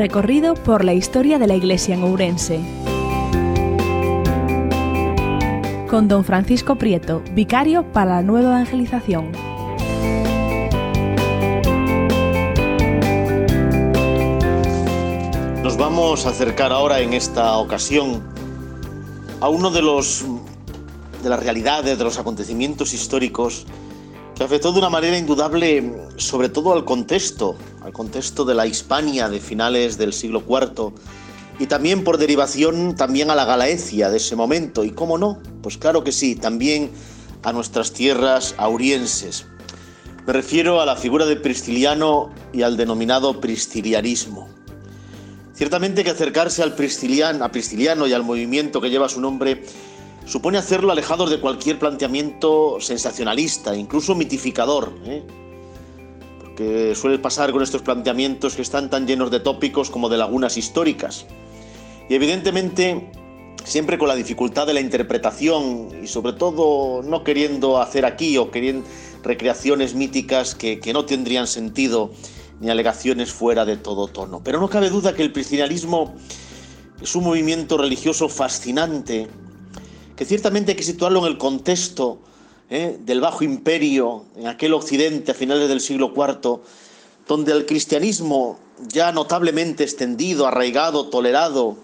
Recorrido por la historia de la Iglesia en Ourense. Con don Francisco Prieto, vicario para la nueva evangelización. Nos vamos a acercar ahora en esta ocasión a uno de los de las realidades, de los acontecimientos históricos que afectó de una manera indudable sobre todo al contexto, al contexto de la Hispania de finales del siglo IV y también por derivación también a la Galaecia de ese momento y cómo no, pues claro que sí, también a nuestras tierras aurienses. Me refiero a la figura de Pristiliano y al denominado pristilianismo. Ciertamente que acercarse al Pristiliano, a Pristiliano y al movimiento que lleva su nombre supone hacerlo alejados de cualquier planteamiento sensacionalista, incluso mitificador. ¿eh? Porque suele pasar con estos planteamientos que están tan llenos de tópicos como de lagunas históricas. Y evidentemente siempre con la dificultad de la interpretación y sobre todo no queriendo hacer aquí o queriendo recreaciones míticas que, que no tendrían sentido ni alegaciones fuera de todo tono. Pero no cabe duda que el cristianismo es un movimiento religioso fascinante que ciertamente hay que situarlo en el contexto ¿eh? del Bajo Imperio, en aquel occidente a finales del siglo IV, donde el cristianismo ya notablemente extendido, arraigado, tolerado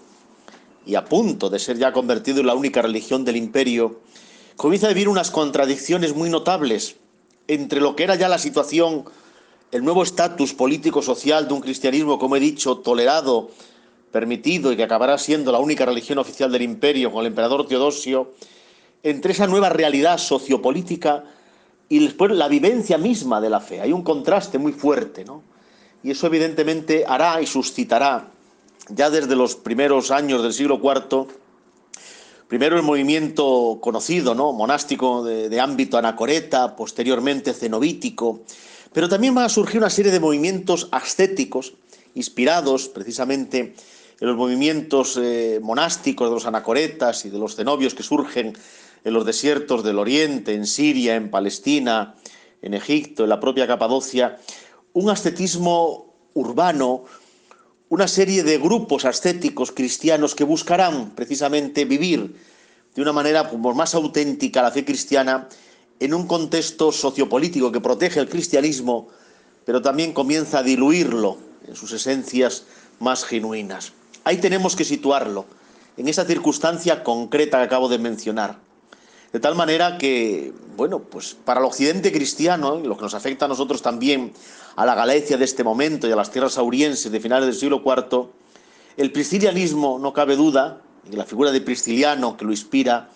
y a punto de ser ya convertido en la única religión del imperio, comienza a vivir unas contradicciones muy notables entre lo que era ya la situación, el nuevo estatus político-social de un cristianismo, como he dicho, tolerado, permitido y que acabará siendo la única religión oficial del imperio con el emperador Teodosio, entre esa nueva realidad sociopolítica y después la vivencia misma de la fe. Hay un contraste muy fuerte, ¿no? Y eso evidentemente hará y suscitará, ya desde los primeros años del siglo IV, primero el movimiento conocido, ¿no? monástico de, ámbito anacoreta, posteriormente cenobítico, pero también van a surgir una serie de movimientos ascéticos inspirados precisamente en los movimientos eh, monásticos de los anacoretas y de los cenobios que surgen en los desiertos del Oriente, en Siria, en Palestina, en Egipto, en la propia Capadocia, un ascetismo urbano, una serie de grupos ascéticos cristianos que buscarán precisamente vivir de una manera pues, más auténtica la fe cristiana en un contexto sociopolítico que protege el cristianismo, pero también comienza a diluirlo en sus esencias más genuinas. Ahí tenemos que situarlo, en esa circunstancia concreta que acabo de mencionar. De tal manera que, bueno, pues para el occidente cristiano, lo que nos afecta a nosotros también, a la Galicia de este momento y a las tierras aurienses de finales del siglo IV, el pristilianismo, no cabe duda, y la figura de Pristiliano que lo inspira,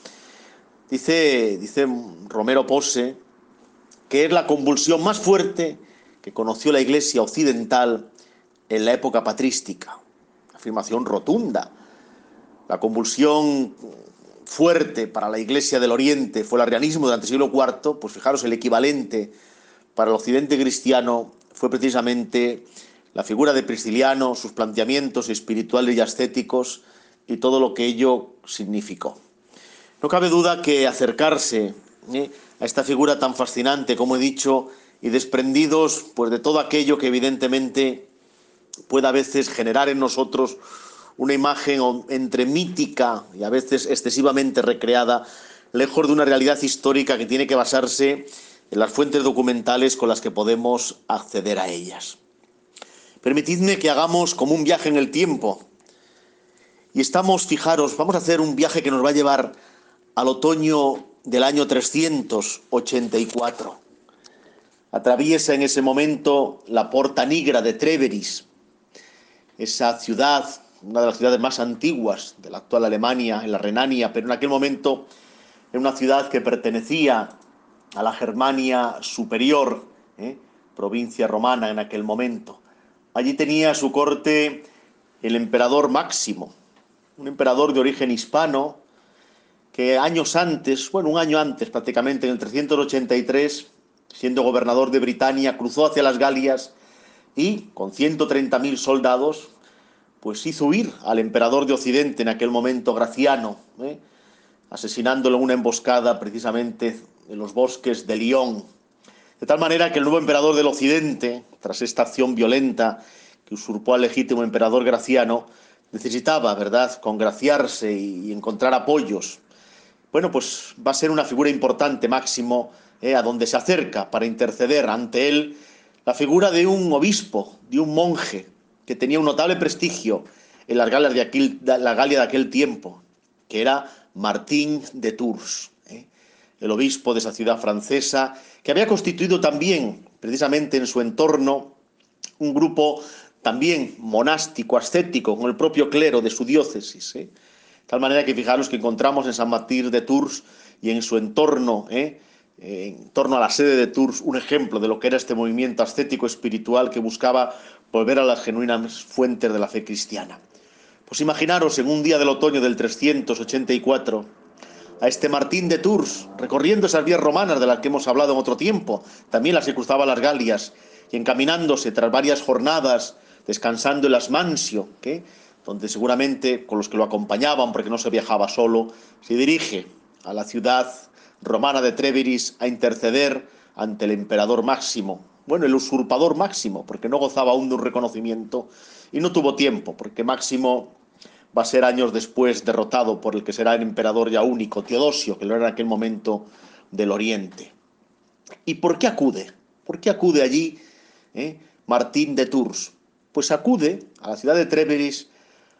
dice, dice Romero Pose, que es la convulsión más fuerte que conoció la Iglesia occidental en la época patrística. Afirmación rotunda. La convulsión fuerte para la Iglesia del Oriente fue el arrianismo durante el siglo IV, pues fijaros, el equivalente para el occidente cristiano fue precisamente la figura de Prisciliano, sus planteamientos espirituales y ascéticos y todo lo que ello significó. No cabe duda que acercarse ¿eh? a esta figura tan fascinante, como he dicho, y desprendidos pues, de todo aquello que evidentemente puede a veces generar en nosotros una imagen entre mítica y a veces excesivamente recreada, lejos de una realidad histórica que tiene que basarse en las fuentes documentales con las que podemos acceder a ellas. Permitidme que hagamos como un viaje en el tiempo. Y estamos, fijaros, vamos a hacer un viaje que nos va a llevar al otoño del año 384. Atraviesa en ese momento la Porta Nigra de Treveris, esa ciudad, una de las ciudades más antiguas de la actual Alemania, en la Renania, pero en aquel momento era una ciudad que pertenecía a la Germania superior, ¿eh? provincia romana en aquel momento. Allí tenía su corte el emperador Máximo, un emperador de origen hispano, que años antes, bueno, un año antes prácticamente, en el 383, siendo gobernador de Britania, cruzó hacia las Galias y con 130.000 soldados, pues hizo huir al emperador de Occidente en aquel momento, Graciano, ¿eh? asesinándolo en una emboscada precisamente en los bosques de Lyon. De tal manera que el nuevo emperador del Occidente, tras esta acción violenta que usurpó al legítimo emperador Graciano, necesitaba, ¿verdad?, congraciarse y encontrar apoyos. Bueno, pues va a ser una figura importante, Máximo, eh, a donde se acerca para interceder ante él la figura de un obispo, de un monje, que tenía un notable prestigio en la Galia de aquel, la Galia de aquel tiempo, que era Martín de Tours, eh, el obispo de esa ciudad francesa, que había constituido también, precisamente en su entorno, un grupo también monástico, ascético, con el propio clero de su diócesis. ¿eh? De tal manera que fijaros que encontramos en San Martín de Tours y en su entorno, ¿eh? En torno a la sede de Tours, un ejemplo de lo que era este movimiento ascético espiritual que buscaba volver a las genuinas fuentes de la fe cristiana. Pues imaginaros en un día del otoño del 384 a este Martín de Tours, recorriendo esas vías romanas de las que hemos hablado en otro tiempo, también las que cruzaba las Galias, y encaminándose tras varias jornadas descansando en las Mansio, donde seguramente con los que lo acompañaban, porque no se viajaba solo, se dirige a la ciudad romana de Treveris a interceder ante el emperador Máximo, bueno, el usurpador Máximo, porque no gozaba aún de un reconocimiento y no tuvo tiempo, porque Máximo va a ser años después derrotado por el que será el emperador ya único, Teodosio, que lo era en aquel momento del Oriente. ¿Y por qué acude? ¿Por qué acude allí eh, Martín de Tours? pues acude a la ciudad de Treveris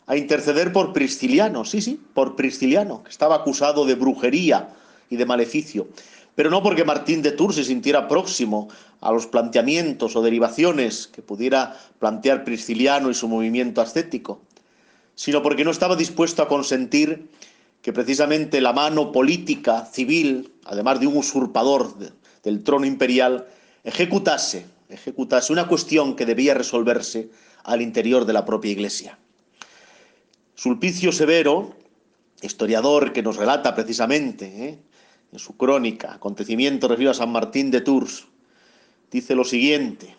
a interceder por Prisciliano, sí, sí, por Prisciliano, que estaba acusado de brujería y de maleficio, pero no porque Martín de Tours se sintiera próximo a los planteamientos o derivaciones que pudiera plantear Prisciliano y su movimiento ascético, sino porque no estaba dispuesto a consentir que precisamente la mano política, civil, además de un usurpador del trono imperial, ejecutase ejecutase una cuestión que debía resolverse al interior de la propia Iglesia. Sulpicio Severo, historiador que nos relata precisamente ¿eh? En su crónica acontecimientos referidos a San Martín de Tours, dice lo siguiente.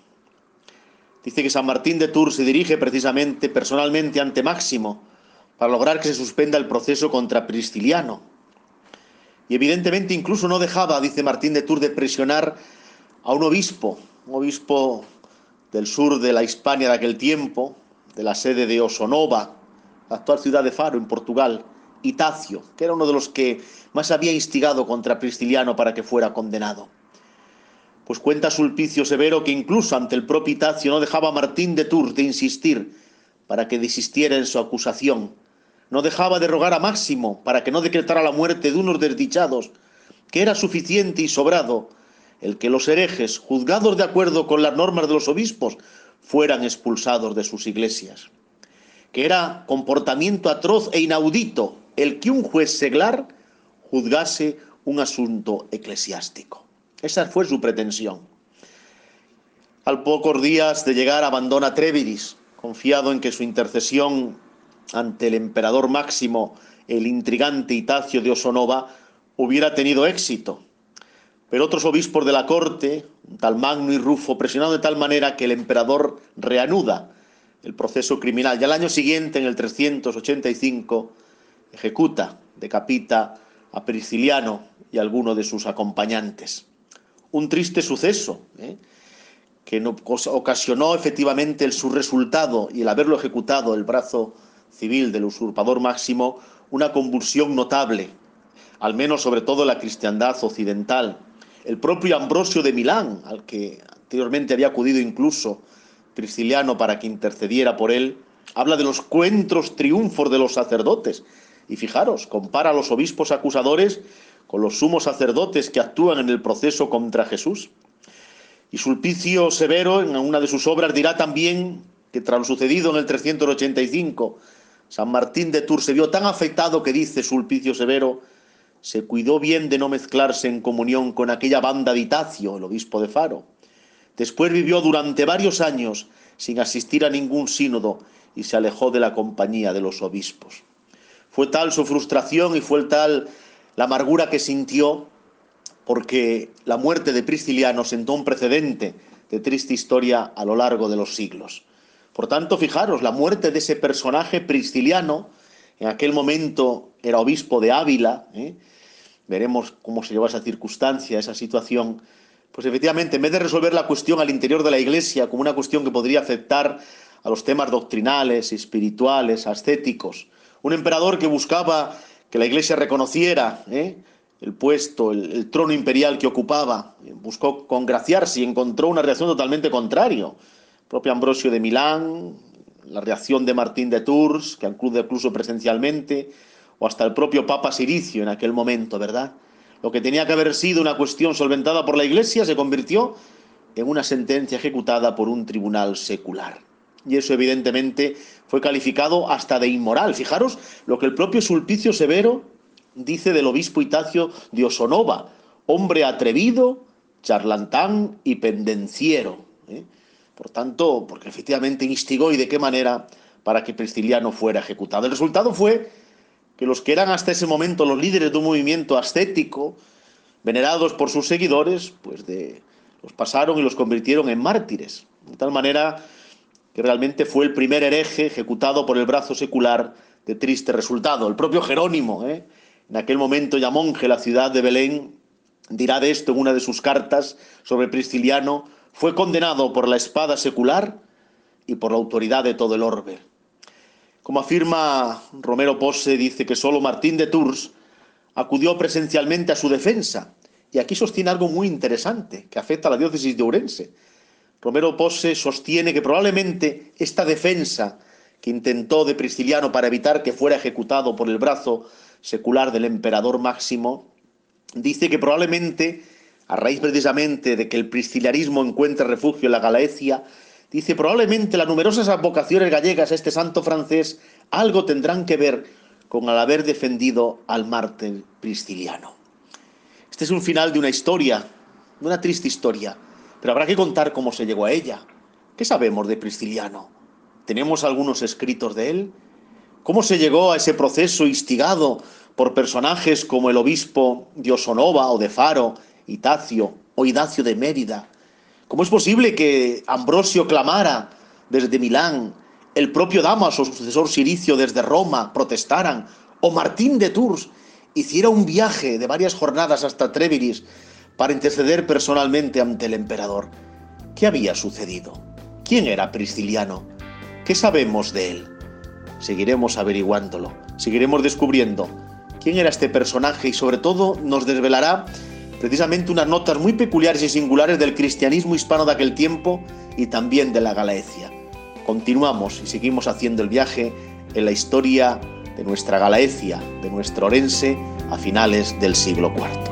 Dice que San Martín de Tours se dirige precisamente personalmente ante Máximo para lograr que se suspenda el proceso contra Prisciliano. Y evidentemente incluso no dejaba, dice Martín de Tours, de presionar a un obispo un obispo del sur de la Hispania de aquel tiempo, de la sede de Osonova, la actual ciudad de Faro, en Portugal, Itacio, que era uno de los que más había instigado contra Prisciliano para que fuera condenado. Pues cuenta Sulpicio Severo que incluso ante el propio Itacio no dejaba a Martín de Tours de insistir para que desistiera en su acusación. No dejaba de rogar a Máximo para que no decretara la muerte de unos desdichados, que era suficiente y sobrado el que los herejes, juzgados de acuerdo con las normas de los obispos, fueran expulsados de sus iglesias. Que era comportamiento atroz e inaudito el que un juez seglar juzgase un asunto eclesiástico. Esa fue su pretensión. Al pocos días de llegar abandona Treviris, confiado en que su intercesión ante el emperador Máximo, el intrigante Itacio de Osonova, hubiera tenido éxito pero otros obispos de la corte, tal Magno y Rufo, presionaron de tal manera que el emperador reanuda el proceso criminal. Y al año siguiente, en el 385, ejecuta, decapita a Prisciliano y a alguno de sus acompañantes. Un triste suceso, ¿eh? que ocasionó efectivamente el su resultado y el haberlo ejecutado el brazo civil del usurpador máximo una convulsión notable, al menos sobre todo la cristiandad occidental el propio Ambrosio de Milán, al que anteriormente había acudido incluso Prisciliano para que intercediera por él, habla de los cuentros triunfos de los sacerdotes. Y fijaros, compara a los obispos acusadores con los sumos sacerdotes que actúan en el proceso contra Jesús. Y Sulpicio Severo, en una de sus obras, dirá también que tras lo sucedido en el 385, San Martín de Tours se vio tan afectado que dice Sulpicio Severo, se cuidó bien de no mezclarse en comunión con aquella banda de Itacio, el obispo de Faro. Después vivió durante varios años sin asistir a ningún sínodo y se alejó de la compañía de los obispos. Fue tal su frustración y fue tal la amargura que sintió porque la muerte de Prisciliano sentó un precedente de triste historia a lo largo de los siglos. Por tanto, fijaros, la muerte de ese personaje prisciliano, en aquel momento era obispo de Ávila, ¿eh? veremos cómo se lleva esa circunstancia, esa situación, pues efectivamente, en vez de resolver la cuestión al interior de la Iglesia como una cuestión que podría afectar a los temas doctrinales, espirituales, ascéticos. Un emperador que buscaba que la iglesia reconociera ¿eh? el puesto, el, trono imperial que ocupaba. Buscó congraciarse y encontró una reacción totalmente contraria. Propio Ambrosio de Milán, la reacción de Martín de Tours, que acude incluso presencialmente, o hasta el propio Papa Siricio en aquel momento, ¿verdad? Lo que tenía que haber sido una cuestión solventada por la Iglesia se convirtió en una sentencia ejecutada por un tribunal secular. Y eso evidentemente fue calificado hasta de inmoral. Fijaros lo que el propio Sulpicio Severo dice del obispo Itacio de Osonova, hombre atrevido, charlantán y pendenciero. ¿eh? Por tanto, porque efectivamente instigó y de qué manera para que Prisciliano fuera ejecutado. El resultado fue que los que eran hasta ese momento los líderes de un movimiento ascético, venerados por sus seguidores, pues de, los pasaron y los convirtieron en mártires. De tal manera que realmente fue el primer hereje ejecutado por el brazo secular de triste resultado. El propio Jerónimo, ¿eh? en aquel momento ya monje la ciudad de Belén, dirá de esto en una de sus cartas sobre Prisciliano, fue condenado por la espada secular y por la autoridad de todo el orbe. Como afirma Romero Pose, dice que solo Martín de Tours acudió presencialmente a su defensa. Y aquí sostiene algo muy interesante que afecta a la diócesis de Ourense. Romero Pose sostiene que probablemente esta defensa que intentó de Prisciliano para evitar que fuera ejecutado por el brazo secular del emperador Máximo, dice que probablemente, a raíz precisamente de que el prisciliarismo encuentre refugio en la Galaecia, dice probablemente las numerosas advocaciones gallegas a este santo francés algo tendrán que ver con el haber defendido al mártir prisciliano. Este es un final de una historia, de una triste historia, pero habrá que contar cómo se llegó a ella. ¿Qué sabemos de Prisciliano? ¿Tenemos algunos escritos de él? ¿Cómo se llegó a ese proceso instigado por personajes como el obispo Diosonova o de Faro, Itacio o Idacio de Mérida? ¿Cómo es posible que Ambrosio clamara desde Milán, el propio Damaso, su sucesor Siricio desde Roma, protestaran, o Martín de Tours hiciera un viaje de varias jornadas hasta Tréviris para interceder personalmente ante el emperador. ¿Qué había sucedido? ¿Quién era Prisciliano? ¿Qué sabemos de él? Seguiremos averiguándolo, seguiremos descubriendo quién era este personaje y sobre todo nos desvelará precisamente unas notas muy peculiares y singulares del cristianismo hispano de aquel tiempo y también de la Galaecia. Continuamos y seguimos haciendo el viaje en la historia de nuestra Galaecia, de nuestro Orense, a finales del siglo IV.